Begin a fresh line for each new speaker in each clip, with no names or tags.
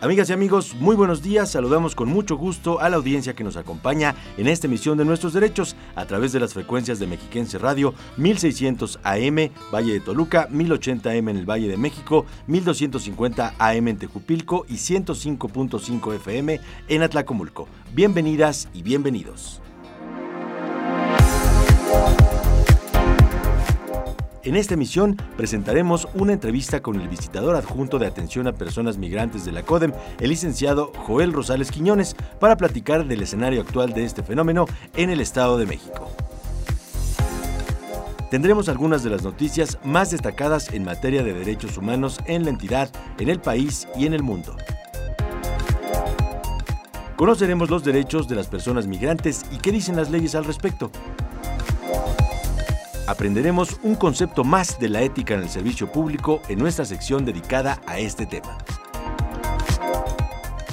Amigas y amigos, muy buenos días. Saludamos con mucho gusto a la audiencia que nos acompaña en esta emisión de Nuestros Derechos a través de las frecuencias de Mexiquense Radio 1600 AM Valle de Toluca, 1080 AM en el Valle de México, 1250 AM en Tejupilco y 105.5 FM en Atlacomulco. Bienvenidas y bienvenidos. En esta emisión presentaremos una entrevista con el visitador adjunto de atención a personas migrantes de la CODEM, el licenciado Joel Rosales Quiñones, para platicar del escenario actual de este fenómeno en el Estado de México. Tendremos algunas de las noticias más destacadas en materia de derechos humanos en la entidad, en el país y en el mundo. Conoceremos los derechos de las personas migrantes y qué dicen las leyes al respecto aprenderemos un concepto más de la ética en el servicio público en nuestra sección dedicada a este tema.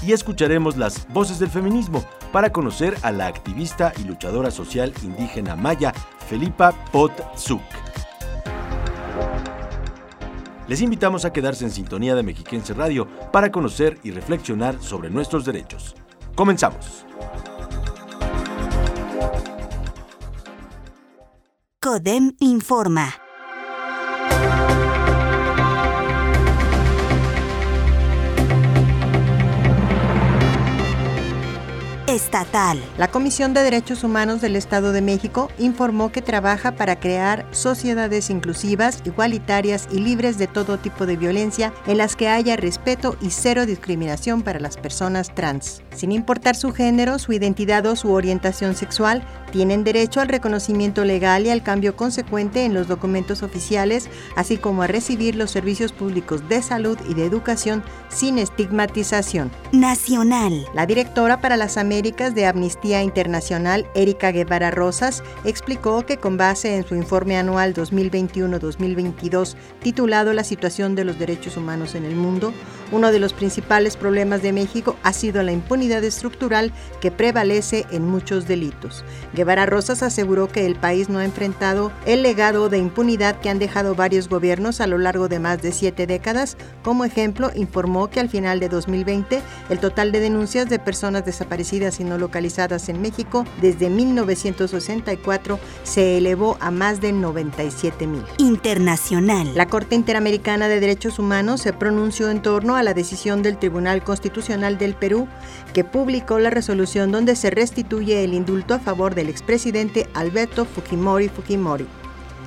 Y escucharemos las voces del feminismo para conocer a la activista y luchadora social indígena maya Felipa Potzuk. Les invitamos a quedarse en sintonía de Mexiquense Radio para conocer y reflexionar sobre nuestros derechos. Comenzamos.
CODEM informa. estatal.
La Comisión de Derechos Humanos del Estado de México informó que trabaja para crear sociedades inclusivas, igualitarias y libres de todo tipo de violencia en las que haya respeto y cero discriminación para las personas trans. Sin importar su género, su identidad o su orientación sexual, tienen derecho al reconocimiento legal y al cambio consecuente en los documentos oficiales, así como a recibir los servicios públicos de salud y de educación sin estigmatización.
Nacional.
La directora para las Américas de Amnistía Internacional, Erika Guevara Rosas, explicó que con base en su informe anual 2021-2022 titulado La situación de los derechos humanos en el mundo, uno de los principales problemas de México ha sido la impunidad estructural que prevalece en muchos delitos. Guevara Rosas aseguró que el país no ha enfrentado el legado de impunidad que han dejado varios gobiernos a lo largo de más de siete décadas. Como ejemplo, informó que al final de 2020 el total de denuncias de personas desaparecidas y no localizadas en México desde 1964 se elevó a más de 97 mil.
Internacional.
La Corte Interamericana de Derechos Humanos se pronunció en torno a la decisión del Tribunal Constitucional del Perú que publicó la resolución donde se restituye el indulto a favor del expresidente Alberto Fujimori Fujimori.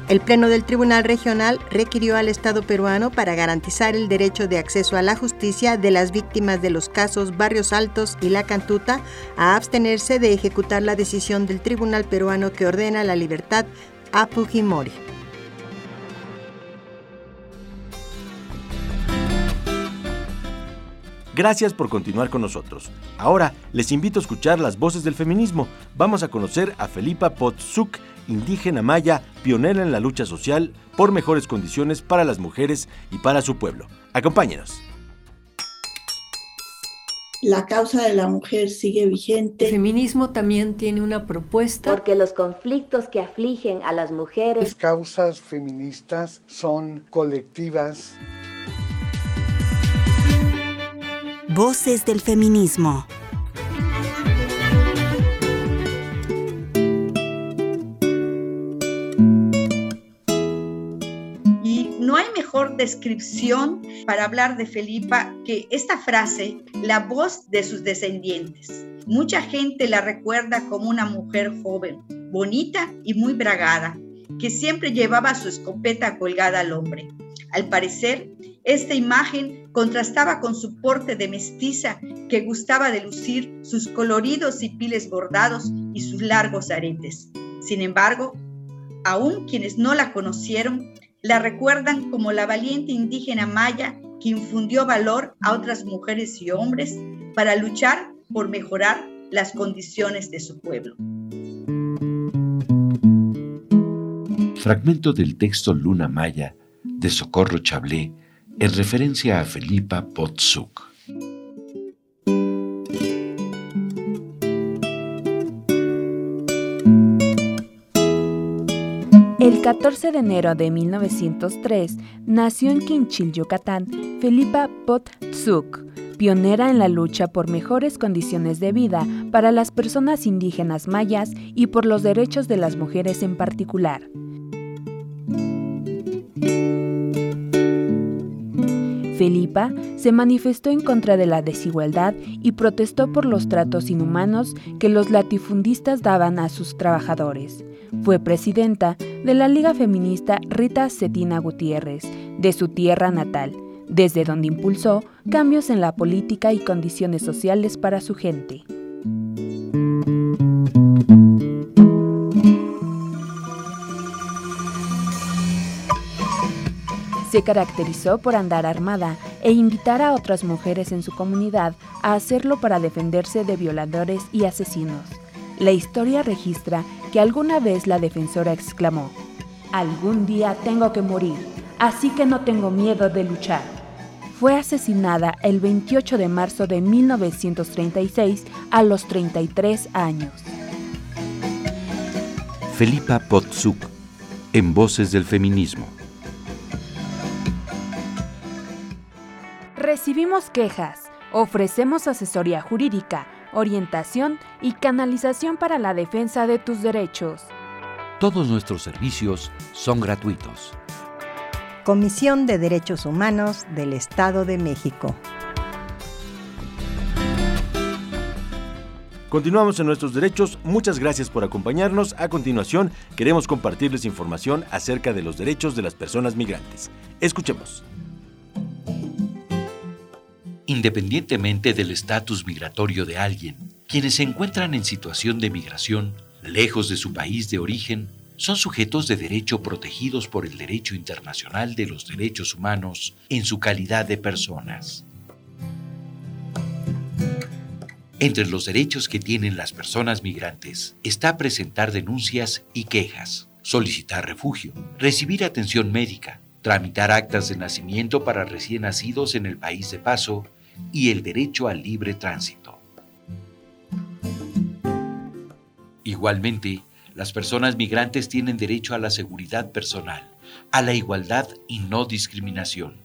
El Pleno del Tribunal Regional requirió al Estado peruano para garantizar el derecho de acceso a la justicia de las víctimas de los casos Barrios Altos y La Cantuta a abstenerse de ejecutar la decisión del Tribunal peruano que ordena la libertad a Fujimori.
Gracias por continuar con nosotros. Ahora les invito a escuchar las voces del feminismo. Vamos a conocer a Felipa Potzuk, indígena maya, pionera en la lucha social por mejores condiciones para las mujeres y para su pueblo. Acompáñenos.
La causa de la mujer sigue vigente.
El feminismo también tiene una propuesta.
Porque los conflictos que afligen a las mujeres.
Las causas feministas son colectivas.
Voces del feminismo.
Y no hay mejor descripción para hablar de Felipa que esta frase, la voz de sus descendientes. Mucha gente la recuerda como una mujer joven, bonita y muy bragada, que siempre llevaba su escopeta colgada al hombre. Al parecer, esta imagen contrastaba con su porte de mestiza que gustaba de lucir sus coloridos y piles bordados y sus largos aretes. Sin embargo, aún quienes no la conocieron, la recuerdan como la valiente indígena maya que infundió valor a otras mujeres y hombres para luchar por mejorar las condiciones de su pueblo.
Fragmento del texto Luna Maya de Socorro Chablé en referencia a Felipa Potsuk.
El 14 de enero de 1903 nació en Quinchil, Yucatán, Felipa Potsuk, pionera en la lucha por mejores condiciones de vida para las personas indígenas mayas y por los derechos de las mujeres en particular. Felipa se manifestó en contra de la desigualdad y protestó por los tratos inhumanos que los latifundistas daban a sus trabajadores. Fue presidenta de la Liga Feminista Rita Cetina Gutiérrez, de su tierra natal, desde donde impulsó cambios en la política y condiciones sociales para su gente. Se caracterizó por andar armada e invitar a otras mujeres en su comunidad a hacerlo para defenderse de violadores y asesinos. La historia registra que alguna vez la defensora exclamó, Algún día tengo que morir, así que no tengo miedo de luchar. Fue asesinada el 28 de marzo de 1936 a los 33 años.
Felipa Potsuk, en Voces del Feminismo.
Recibimos quejas, ofrecemos asesoría jurídica, orientación y canalización para la defensa de tus derechos.
Todos nuestros servicios son gratuitos.
Comisión de Derechos Humanos del Estado de México.
Continuamos en nuestros derechos. Muchas gracias por acompañarnos. A continuación, queremos compartirles información acerca de los derechos de las personas migrantes. Escuchemos.
Independientemente del estatus migratorio de alguien, quienes se encuentran en situación de migración, lejos de su país de origen, son sujetos de derecho protegidos por el derecho internacional de los derechos humanos en su calidad de personas. Entre los derechos que tienen las personas migrantes está presentar denuncias y quejas, solicitar refugio, recibir atención médica, tramitar actas de nacimiento para recién nacidos en el país de paso y el derecho al libre tránsito. Igualmente, las personas migrantes tienen derecho a la seguridad personal, a la igualdad y no discriminación,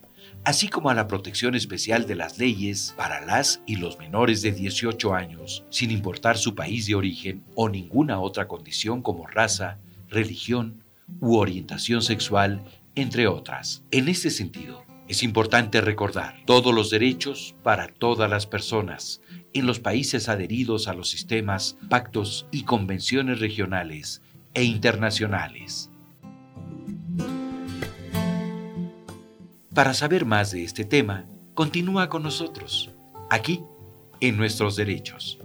así como a la protección especial de las leyes para las y los menores de 18 años, sin importar su país de origen o ninguna otra condición como raza, religión u orientación sexual, entre otras. En este sentido, es importante recordar todos los derechos para todas las personas en los países adheridos a los sistemas, pactos y convenciones regionales e internacionales. Para saber más de este tema, continúa con nosotros, aquí, en nuestros derechos.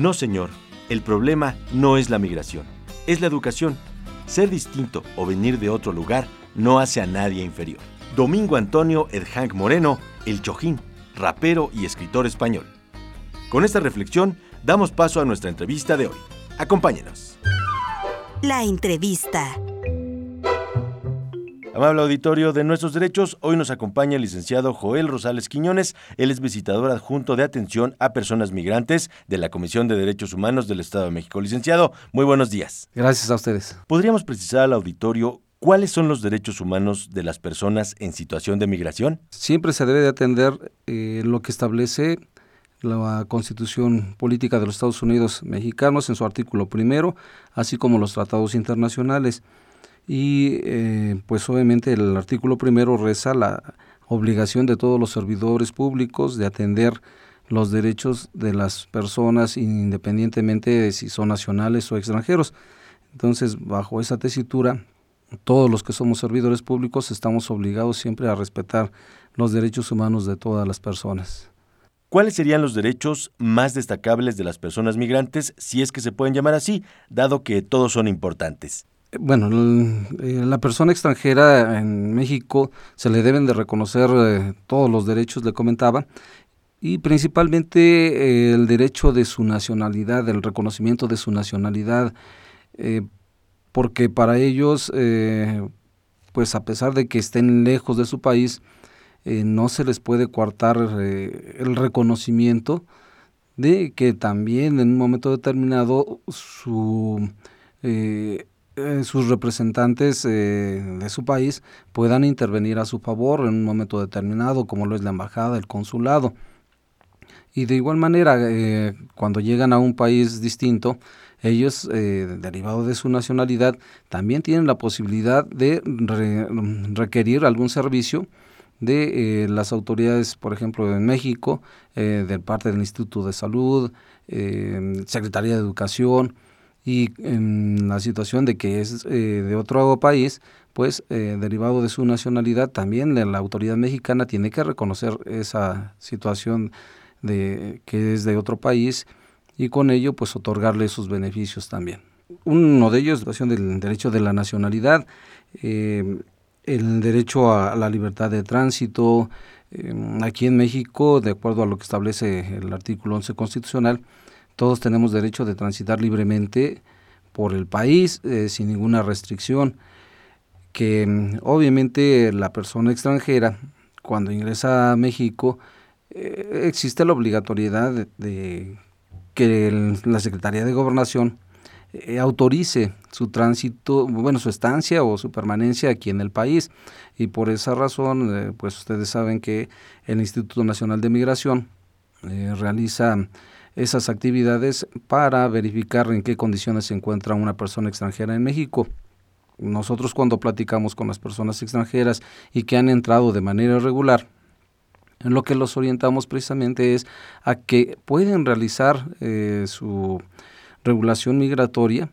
No, señor, el problema no es la migración, es la educación. Ser distinto o venir de otro lugar no hace a nadie inferior. Domingo Antonio Edhank Moreno, el Chojín, rapero y escritor español. Con esta reflexión, damos paso a nuestra entrevista de hoy. Acompáñenos.
La entrevista.
Amable auditorio de Nuestros Derechos, hoy nos acompaña el licenciado Joel Rosales Quiñones. Él es visitador adjunto de atención a personas migrantes de la Comisión de Derechos Humanos del Estado de México. Licenciado, muy buenos días.
Gracias a ustedes.
¿Podríamos precisar al auditorio cuáles son los derechos humanos de las personas en situación de migración?
Siempre se debe de atender eh, lo que establece la Constitución Política de los Estados Unidos Mexicanos en su artículo primero, así como los tratados internacionales y eh, pues obviamente el artículo primero reza la obligación de todos los servidores públicos de atender los derechos de las personas independientemente de si son nacionales o extranjeros. Entonces, bajo esa tesitura, todos los que somos servidores públicos estamos obligados siempre a respetar los derechos humanos de todas las personas.
¿Cuáles serían los derechos más destacables de las personas migrantes, si es que se pueden llamar así, dado que todos son importantes?
Bueno, eh, la persona extranjera en México se le deben de reconocer eh, todos los derechos, le comentaba, y principalmente el derecho de su nacionalidad, el reconocimiento de su nacionalidad, porque para ellos, pues a pesar de que estén lejos de su país, no se les puede coartar el reconocimiento de que también en un momento determinado su, eh, eh, sus representantes eh, de su país puedan intervenir a su favor en un momento determinado, como lo es la embajada, el consulado. Y de igual manera, cuando llegan a un país distinto, ellos, derivado de su nacionalidad, también tienen la posibilidad de requerir algún servicio de eh, las autoridades, por ejemplo, en México, eh, de parte del Instituto de Salud, eh, Secretaría de Educación, y en la situación de que es de otro país, pues derivado de su nacionalidad, también la, autoridad mexicana tiene que reconocer esa situación de que es de otro país y con ello pues otorgarle sus beneficios también. Uno de ellos, la situación del derecho de la nacionalidad, el derecho a la libertad de tránsito. Aquí en México, de acuerdo a lo que establece el artículo 11 constitucional, todos tenemos derecho de transitar libremente por el país eh, sin ninguna restricción, que em, obviamente la persona extranjera, cuando ingresa a México, eh, existe la obligatoriedad de, que la Secretaría de Gobernación eh, autorice su tránsito, bueno, su estancia o su permanencia aquí en el país. Y por esa razón, pues ustedes saben que el Instituto Nacional de Migración realiza esas actividades para verificar en qué condiciones se encuentra una persona extranjera en México. Nosotros cuando platicamos con las personas extranjeras y que han entrado de manera irregular, lo que los orientamos precisamente es a que pueden realizar su regulación migratoria,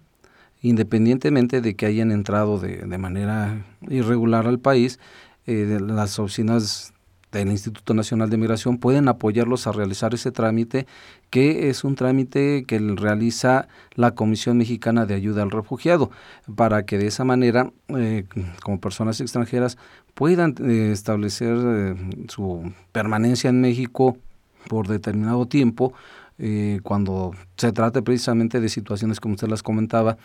independientemente de que hayan entrado de, manera irregular al país, eh, las oficinas del Instituto Nacional de Migración pueden apoyarlos a realizar ese trámite, que es un trámite que realiza la Comisión Mexicana de Ayuda al Refugiado, para que de esa manera, eh, como personas extranjeras, puedan eh, establecer su permanencia en México por determinado tiempo eh, cuando se trate precisamente de situaciones como usted las comentaba,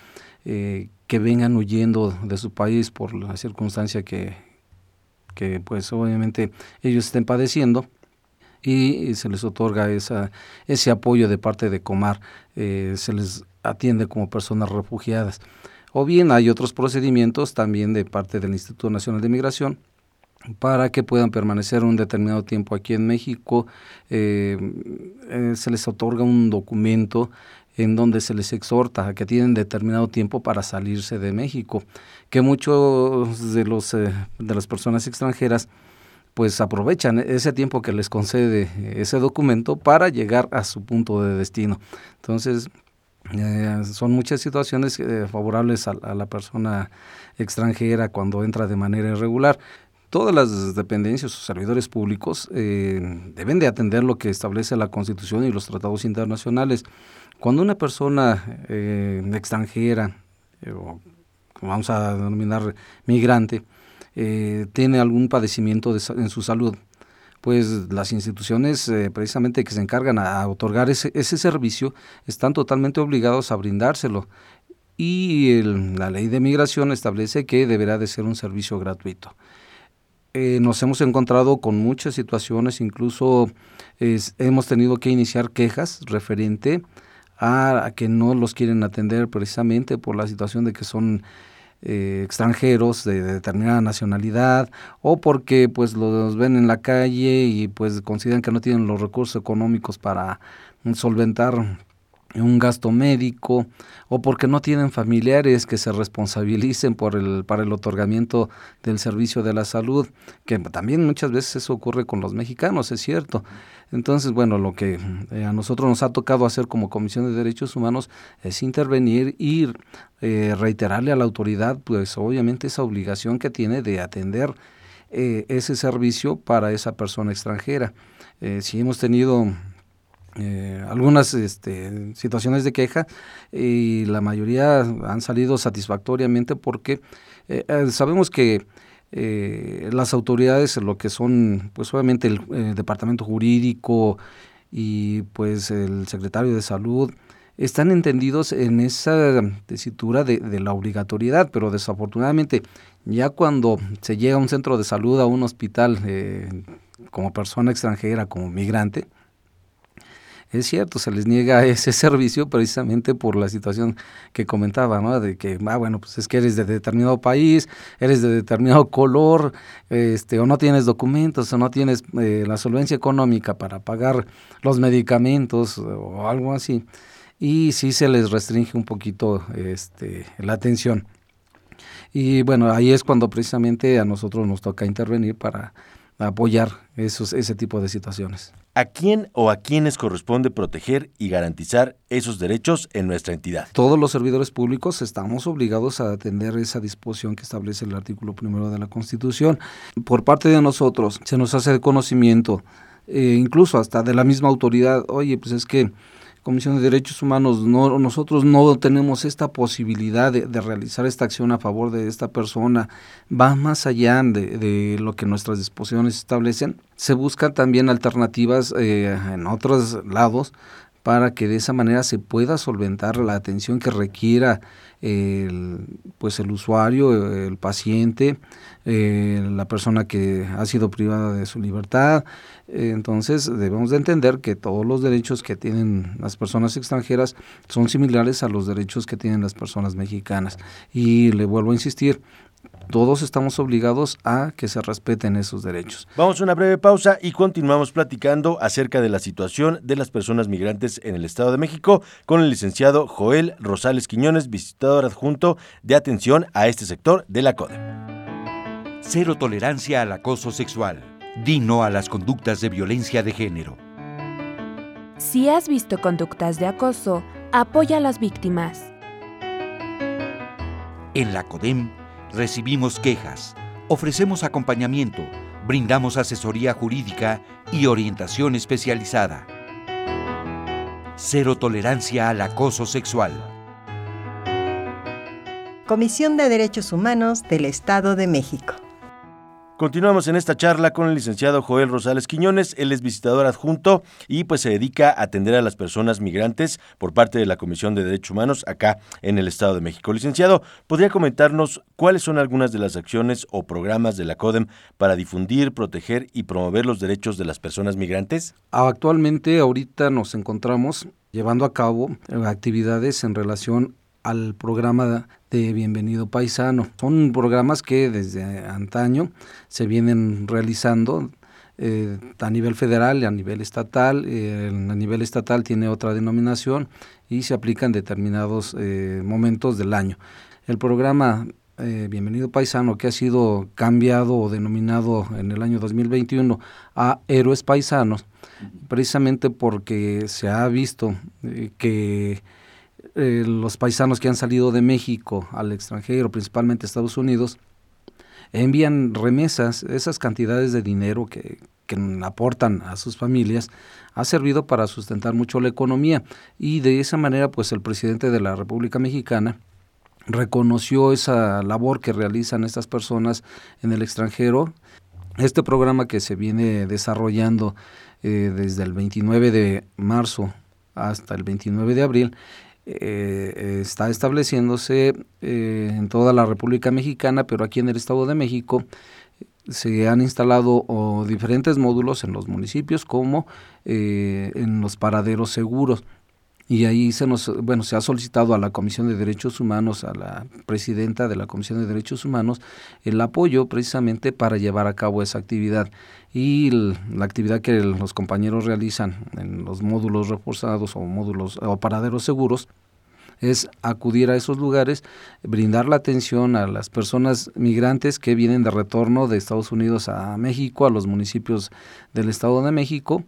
eh, que vengan huyendo de su país por la circunstancia que, que pues obviamente ellos estén padeciendo y se les otorga esa, ese apoyo de parte de Comar, eh, se les atiende como personas refugiadas. O bien hay otros procedimientos también de parte del Instituto Nacional de Migración, para que puedan permanecer un determinado tiempo aquí en México. Eh, eh, se les otorga un documento en donde se les exhorta a que tienen determinado tiempo para salirse de México, que muchos de los eh, de las personas extranjeras pues aprovechan ese tiempo que les concede ese documento para llegar a su punto de destino. Entonces, son muchas situaciones favorables a, la persona extranjera cuando entra de manera irregular todas las dependencias o servidores públicos eh, deben de atender lo que establece la Constitución y los tratados internacionales. Cuando una persona eh, extranjera, eh, o vamos a denominar migrante, tiene algún padecimiento en su salud, pues las instituciones precisamente que se encargan a, otorgar ese, servicio están totalmente obligados a brindárselo. Y la ley de migración establece que deberá de ser un servicio gratuito. Eh, nos hemos encontrado con muchas situaciones, incluso hemos tenido que iniciar quejas referente a, que no los quieren atender precisamente por la situación de que son eh, extranjeros de, determinada nacionalidad o porque pues los ven en la calle y pues consideran que no tienen los recursos económicos para solventar un gasto médico o porque no tienen familiares que se responsabilicen por el para el otorgamiento del servicio de la salud, que también muchas veces eso ocurre con los mexicanos, es cierto. Entonces, bueno, lo que eh, a nosotros nos ha tocado hacer como Comisión de Derechos Humanos es intervenir y eh, reiterarle a la autoridad, pues obviamente esa obligación que tiene de atender eh, ese servicio para esa persona extranjera. si hemos tenido eh, algunas este, situaciones de queja y la mayoría han salido satisfactoriamente porque eh, eh, sabemos que eh, las autoridades, lo que son, pues obviamente el, departamento jurídico y pues el secretario de salud, están entendidos en esa tesitura de, la obligatoriedad, pero desafortunadamente ya cuando se llega a un centro de salud, a un hospital, como persona extranjera, como migrante, es cierto, se les niega ese servicio precisamente por la situación que comentaba, ¿no? De que, ah, bueno, pues es que eres de determinado país, eres de determinado color, este, o no tienes documentos, o no tienes eh, la solvencia económica para pagar los medicamentos o algo así. Y sí se les restringe un poquito este, la atención. Y bueno, ahí es cuando precisamente a nosotros nos toca intervenir para apoyar esos, ese tipo de situaciones.
¿A quién o a quiénes corresponde proteger y garantizar esos derechos en nuestra entidad?
Todos los servidores públicos estamos obligados a atender esa disposición que establece el artículo primero de la Constitución. Por parte de nosotros se nos hace de conocimiento, eh, incluso hasta de la misma autoridad, oye, pues es que Comisión de Derechos Humanos, no, nosotros no tenemos esta posibilidad de, realizar esta acción a favor de esta persona, va más allá de, lo que nuestras disposiciones establecen. Se buscan también alternativas eh, en otros lados para que de esa manera se pueda solventar la atención que requiera el, pues el usuario, el paciente, eh, la persona que ha sido privada de su libertad. entonces debemos de entender que todos los derechos que tienen las personas extranjeras son similares a los derechos que tienen las personas mexicanas. Y le vuelvo a insistir, todos estamos obligados a que se respeten esos derechos.
Vamos a una breve pausa y continuamos platicando acerca de la situación de las personas migrantes en el Estado de México con el licenciado Joel Rosales Quiñones, visitador adjunto de atención a este sector de la CODE.
Cero tolerancia al acoso sexual. Dino a las conductas de violencia de género.
Si has visto conductas de acoso, apoya a las víctimas.
En la CODEM recibimos quejas, ofrecemos acompañamiento, brindamos asesoría jurídica y orientación especializada. Cero tolerancia al acoso sexual.
Comisión de Derechos Humanos del Estado de México.
Continuamos en esta charla con el licenciado Joel Rosales Quiñones. Él es visitador adjunto y pues se dedica a atender a las personas migrantes por parte de la Comisión de Derechos Humanos acá en el Estado de México. Licenciado, ¿podría comentarnos cuáles son algunas de las acciones o programas de la CODEM para difundir, proteger y promover los derechos de las personas migrantes?
Actualmente, ahorita nos encontramos llevando a cabo actividades en relación al programa de Bienvenido Paisano. Son programas que desde antaño se vienen realizando eh, a nivel federal y a nivel estatal. Eh, a nivel estatal tiene otra denominación y se aplica en determinados eh, momentos del año. El programa Bienvenido Paisano, que ha sido cambiado o denominado en el año 2021 a Héroes Paisanos, precisamente porque se ha visto que eh, los paisanos que han salido de México al extranjero, principalmente Estados Unidos, envían remesas, esas cantidades de dinero que, aportan a sus familias, ha servido para sustentar mucho la economía y de esa manera pues el presidente de la República Mexicana reconoció esa labor que realizan estas personas en el extranjero. Este programa que se viene desarrollando eh, desde el 29 de marzo hasta el 29 de abril eh, está estableciéndose eh, en toda la República Mexicana, pero aquí en el Estado de México se han instalado diferentes módulos en los municipios como eh, en los paraderos seguros y ahí se nos bueno se ha solicitado a la Comisión de Derechos Humanos a la presidenta de la Comisión de Derechos Humanos el apoyo precisamente para llevar a cabo esa actividad. Y la actividad que los compañeros realizan en los módulos reforzados o módulos o paraderos seguros es acudir a esos lugares, brindar la atención a las personas migrantes que vienen de retorno de Estados Unidos a México, a los municipios del Estado de México,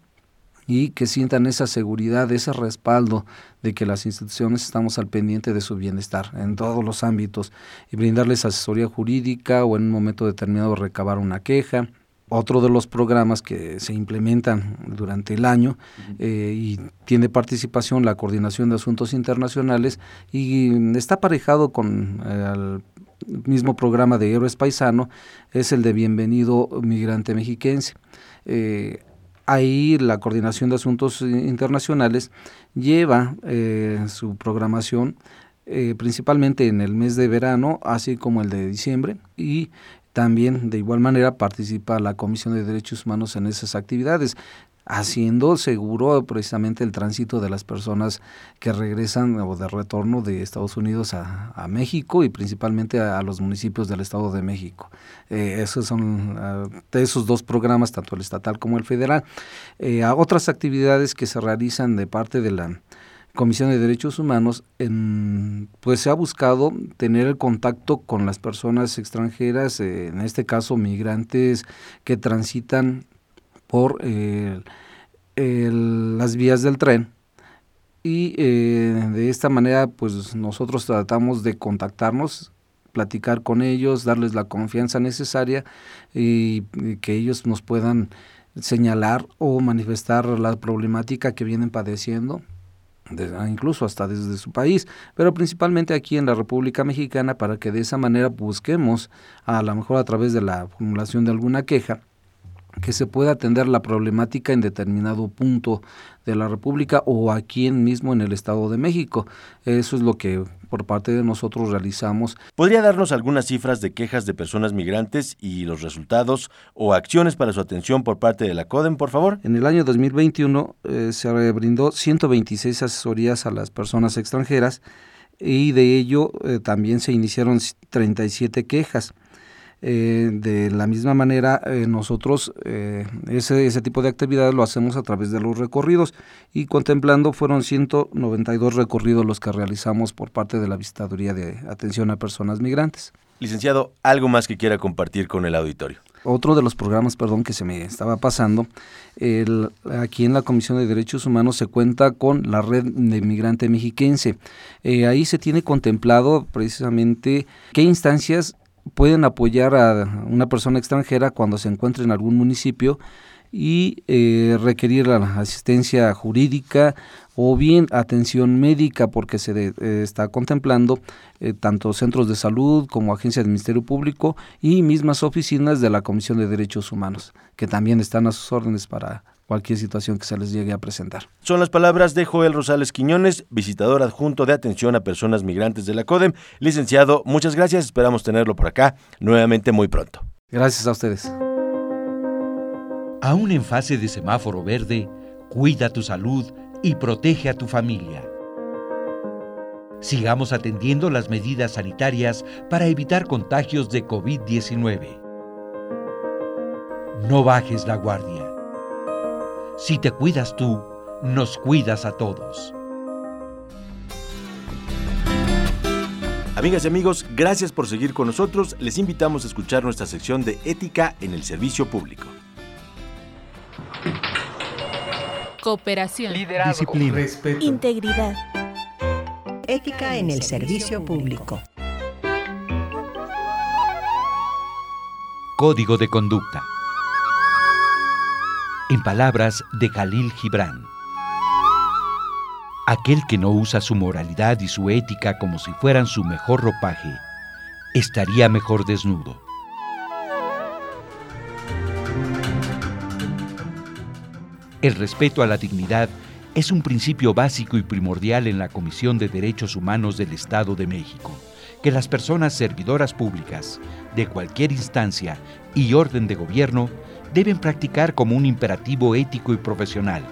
y que sientan esa seguridad, ese respaldo de que las instituciones estamos al pendiente de su bienestar en todos los ámbitos y brindarles asesoría jurídica o en un momento determinado recabar una queja. Otro de los programas que se implementan durante el año eh, y tiene participación la Coordinación de Asuntos Internacionales y está aparejado con eh, mismo programa de Héroes Paisano es el de Bienvenido Migrante Mexiquense. Eh, ahí la Coordinación de Asuntos Internacionales lleva eh, su programación eh, principalmente en el mes de verano, así como el de diciembre, y también de igual manera participa la Comisión de Derechos Humanos en esas actividades haciendo seguro precisamente el tránsito de las personas que regresan o de retorno de Estados Unidos a, México y principalmente a, los municipios del Estado de México. Eh, esos son uh, esos dos programas, tanto el estatal como el federal. Eh, a otras actividades que se realizan de parte de la Comisión de Derechos Humanos, en, pues se ha buscado tener el contacto con las personas extranjeras, eh, en este caso migrantes que transitan por eh, las vías del tren. Y eh, de esta manera pues nosotros tratamos de contactarnos platicar con ellos, darles la confianza necesaria y, que ellos nos puedan señalar o manifestar la problemática que vienen padeciendo incluso hasta desde su país, pero principalmente aquí en la República Mexicana para que de esa manera busquemos, a lo mejor a través de la formulación de alguna queja, que se pueda atender la problemática en determinado punto de la República o aquí mismo en el Estado de México. Eso es lo que por parte de nosotros realizamos.
¿Podría darnos algunas cifras de quejas de personas migrantes y los resultados o acciones para su atención por parte de la CODEM, por favor?
En el año 2021 eh, se brindó 126 asesorías a las personas extranjeras y de ello eh, también se iniciaron 37 quejas. Eh, de la misma manera, eh, nosotros eh, ese, ese tipo de actividades lo hacemos a través de los recorridos y contemplando fueron 192 recorridos los que realizamos por parte de la Visitaduría de Atención a Personas Migrantes.
Licenciado, ¿algo más que quiera compartir con el auditorio?
Otro de los programas, perdón, que se me estaba pasando, el, aquí en la Comisión de Derechos Humanos se cuenta con la red de migrante mexiquense. ahí se tiene contemplado precisamente qué instancias pueden apoyar a una persona extranjera cuando se encuentre en algún municipio y eh, requerir la asistencia jurídica o bien atención médica porque se eh, está contemplando eh, tanto centros de salud como agencias del Ministerio Público y mismas oficinas de la Comisión de Derechos Humanos que también están a sus órdenes para cualquier situación que se les llegue a presentar.
Son las palabras de Joel Rosales Quiñones, visitador adjunto de atención a personas migrantes de la CODEM. Licenciado, muchas gracias, esperamos tenerlo por acá nuevamente muy pronto.
Gracias a ustedes.
Aún en fase de semáforo verde, cuida tu salud y protege a tu familia. Sigamos atendiendo las medidas sanitarias para evitar contagios de COVID-19. No bajes la guardia. Si te cuidas tú, nos cuidas a todos.
Amigas y amigos, gracias por seguir con nosotros. Les invitamos a escuchar nuestra sección de Ética en el Servicio Público.
Cooperación,
disciplina,
integridad,
ética en el servicio público.
Código de conducta en palabras de Khalil Gibran. Aquel que no usa su moralidad y su ética como si fueran su mejor ropaje, estaría mejor desnudo. El respeto a la dignidad es un principio básico y primordial en la Comisión de Derechos Humanos del Estado de México, que las personas servidoras públicas, de cualquier instancia y orden de gobierno, deben practicar como un imperativo ético y profesional,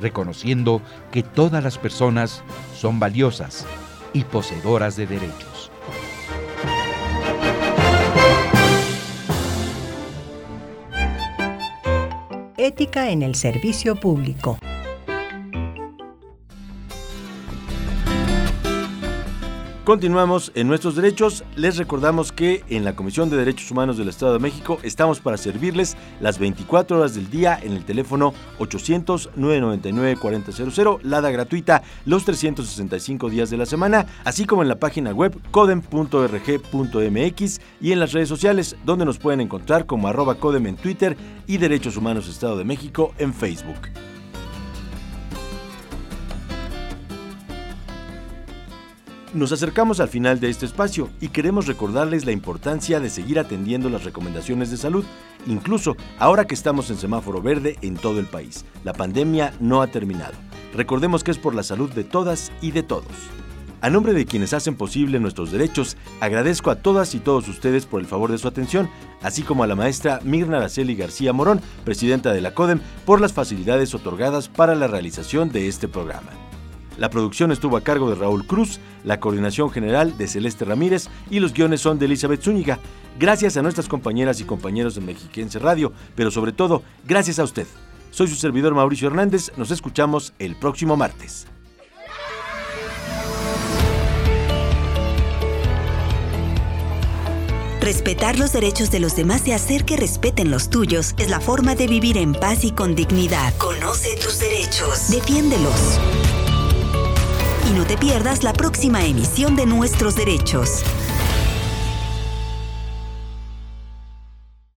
reconociendo que todas las personas son valiosas y poseedoras de derechos.
Ética en el servicio público.
Continuamos en nuestros derechos. Les recordamos que en la Comisión de Derechos Humanos del Estado de México estamos para servirles las 24 horas del día en el teléfono 800-999-4000, lada gratuita los 365 días de la semana, así como en la página web codem.rg.mx y en las redes sociales donde nos pueden encontrar como arroba codem en Twitter y Derechos Humanos Estado de México en Facebook. Nos acercamos al final de este espacio y queremos recordarles la importancia de seguir atendiendo las recomendaciones de salud, incluso ahora que estamos en semáforo verde en todo el país. La pandemia no ha terminado. Recordemos que es por la salud de todas y de todos. A nombre de quienes hacen posible nuestros derechos, agradezco a todas y todos ustedes por el favor de su atención, así como a la maestra Mirna Araceli García Morón, presidenta de la CODEM, por las facilidades otorgadas para la realización de este programa. La producción estuvo a cargo de Raúl Cruz, la coordinación general de Celeste Ramírez y los guiones son de Elizabeth Zúñiga. Gracias a nuestras compañeras y compañeros de Mexiquense Radio, pero sobre todo, gracias a usted. Soy su servidor Mauricio Hernández, nos escuchamos el próximo martes.
Respetar los derechos de los demás y hacer que respeten los tuyos es la forma de vivir en paz y con dignidad. Conoce tus derechos. Defiéndelos y no te pierdas la próxima emisión de Nuestros Derechos.